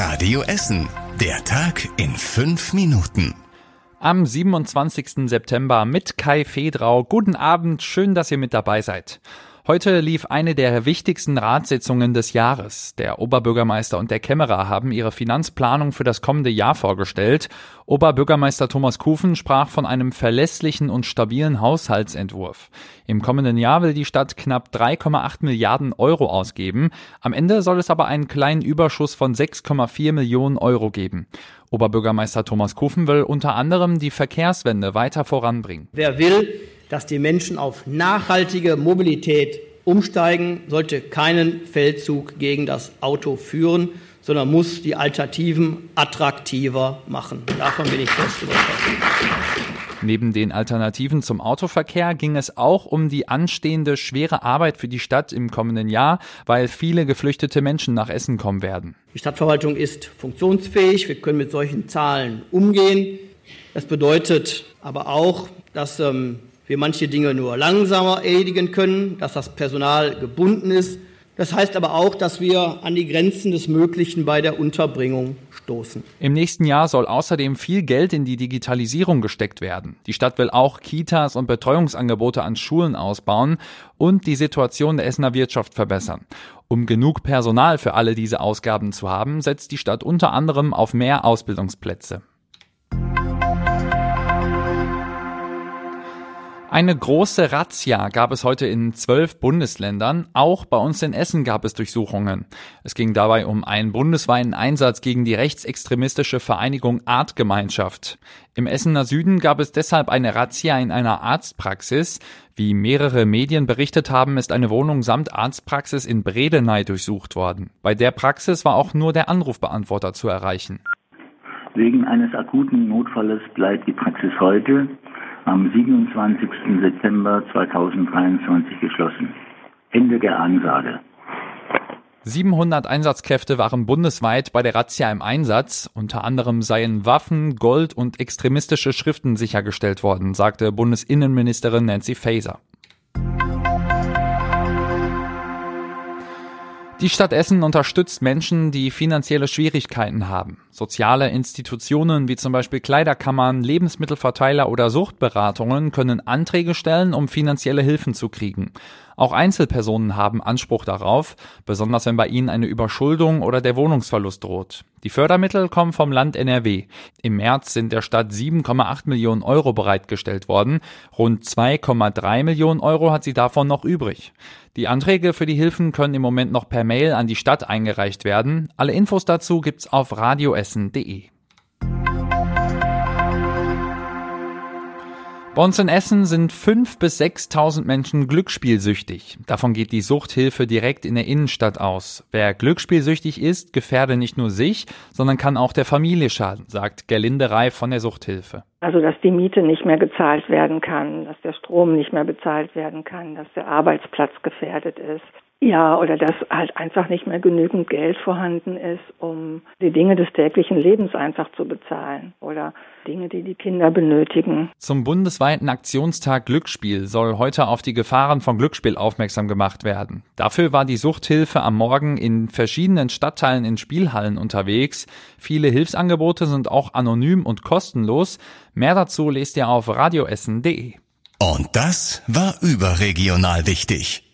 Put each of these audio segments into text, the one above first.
Radio Essen. Der Tag in fünf Minuten. Am 27. September mit Kai Fedrau. Guten Abend, schön, dass ihr mit dabei seid. Heute lief eine der wichtigsten Ratssitzungen des Jahres. Der Oberbürgermeister und der Kämmerer haben ihre Finanzplanung für das kommende Jahr vorgestellt. Oberbürgermeister Thomas Kufen sprach von einem verlässlichen und stabilen Haushaltsentwurf. Im kommenden Jahr will die Stadt knapp 3,8 Milliarden Euro ausgeben. Am Ende soll es aber einen kleinen Überschuss von 6,4 Millionen Euro geben. Oberbürgermeister Thomas Kufen will unter anderem die Verkehrswende weiter voranbringen. Wer will, dass die Menschen auf nachhaltige Mobilität umsteigen, sollte keinen Feldzug gegen das Auto führen, sondern muss die Alternativen attraktiver machen. Davon bin ich fest überzeugt. Neben den Alternativen zum Autoverkehr ging es auch um die anstehende schwere Arbeit für die Stadt im kommenden Jahr, weil viele geflüchtete Menschen nach Essen kommen werden. Die Stadtverwaltung ist funktionsfähig, wir können mit solchen Zahlen umgehen. Das bedeutet aber auch, dass ähm, wir manche Dinge nur langsamer erledigen können, dass das Personal gebunden ist. Das heißt aber auch, dass wir an die Grenzen des Möglichen bei der Unterbringung stoßen. Im nächsten Jahr soll außerdem viel Geld in die Digitalisierung gesteckt werden. Die Stadt will auch Kitas und Betreuungsangebote an Schulen ausbauen und die Situation der Essener Wirtschaft verbessern. Um genug Personal für alle diese Ausgaben zu haben, setzt die Stadt unter anderem auf mehr Ausbildungsplätze. Eine große Razzia gab es heute in zwölf Bundesländern. Auch bei uns in Essen gab es Durchsuchungen. Es ging dabei um einen bundesweiten Einsatz gegen die rechtsextremistische Vereinigung Artgemeinschaft. Im Essener Süden gab es deshalb eine Razzia in einer Arztpraxis. Wie mehrere Medien berichtet haben, ist eine Wohnung samt Arztpraxis in Bredeney durchsucht worden. Bei der Praxis war auch nur der Anrufbeantworter zu erreichen. Wegen eines akuten Notfalles bleibt die Praxis heute am 27. September 2023 geschlossen. Ende der Ansage. 700 Einsatzkräfte waren bundesweit bei der Razzia im Einsatz. Unter anderem seien Waffen, Gold und extremistische Schriften sichergestellt worden, sagte Bundesinnenministerin Nancy Faeser. Die Stadt Essen unterstützt Menschen, die finanzielle Schwierigkeiten haben. Soziale Institutionen wie zum Beispiel Kleiderkammern, Lebensmittelverteiler oder Suchtberatungen können Anträge stellen, um finanzielle Hilfen zu kriegen. Auch Einzelpersonen haben Anspruch darauf, besonders wenn bei ihnen eine Überschuldung oder der Wohnungsverlust droht. Die Fördermittel kommen vom Land NRW. Im März sind der Stadt 7,8 Millionen Euro bereitgestellt worden. Rund 2,3 Millionen Euro hat sie davon noch übrig. Die Anträge für die Hilfen können im Moment noch per Mail an die Stadt eingereicht werden. Alle Infos dazu gibt's auf radioessen.de. Bei uns in Essen sind 5.000 bis 6.000 Menschen glücksspielsüchtig. Davon geht die Suchthilfe direkt in der Innenstadt aus. Wer glücksspielsüchtig ist, gefährde nicht nur sich, sondern kann auch der Familie schaden, sagt Gerlinde Reif von der Suchthilfe. Also, dass die Miete nicht mehr gezahlt werden kann, dass der Strom nicht mehr bezahlt werden kann, dass der Arbeitsplatz gefährdet ist, ja, oder dass halt einfach nicht mehr genügend Geld vorhanden ist, um die Dinge des täglichen Lebens einfach zu bezahlen oder Dinge, die die Kinder benötigen. Zum bundesweiten Aktionstag Glücksspiel soll heute auf die Gefahren von Glücksspiel aufmerksam gemacht werden. Dafür war die Suchthilfe am Morgen in verschiedenen Stadtteilen in Spielhallen unterwegs. Viele Hilfsangebote sind auch anonym und kostenlos. Mehr dazu lest ihr auf radioessen.de. Und das war überregional wichtig.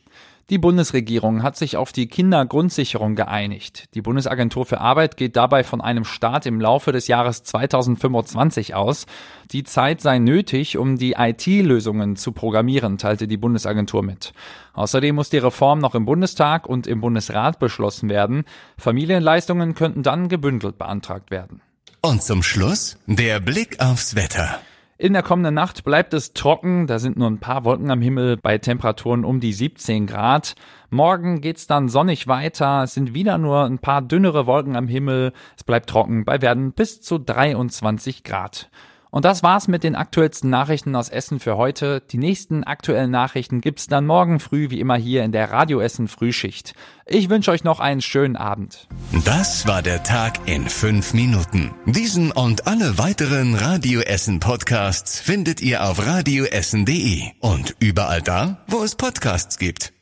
Die Bundesregierung hat sich auf die Kindergrundsicherung geeinigt. Die Bundesagentur für Arbeit geht dabei von einem Start im Laufe des Jahres 2025 aus. Die Zeit sei nötig, um die IT-Lösungen zu programmieren, teilte die Bundesagentur mit. Außerdem muss die Reform noch im Bundestag und im Bundesrat beschlossen werden. Familienleistungen könnten dann gebündelt beantragt werden. Und zum Schluss der Blick aufs Wetter. In der kommenden Nacht bleibt es trocken, da sind nur ein paar Wolken am Himmel bei Temperaturen um die 17 Grad. Morgen geht's dann sonnig weiter, es sind wieder nur ein paar dünnere Wolken am Himmel, es bleibt trocken bei Werden bis zu 23 Grad. Und das war's mit den aktuellsten Nachrichten aus Essen für heute. Die nächsten aktuellen Nachrichten gibt's dann morgen früh wie immer hier in der Radio Essen Frühschicht. Ich wünsche euch noch einen schönen Abend. Das war der Tag in fünf Minuten. Diesen und alle weiteren Radio Essen Podcasts findet ihr auf radioessen.de und überall da, wo es Podcasts gibt.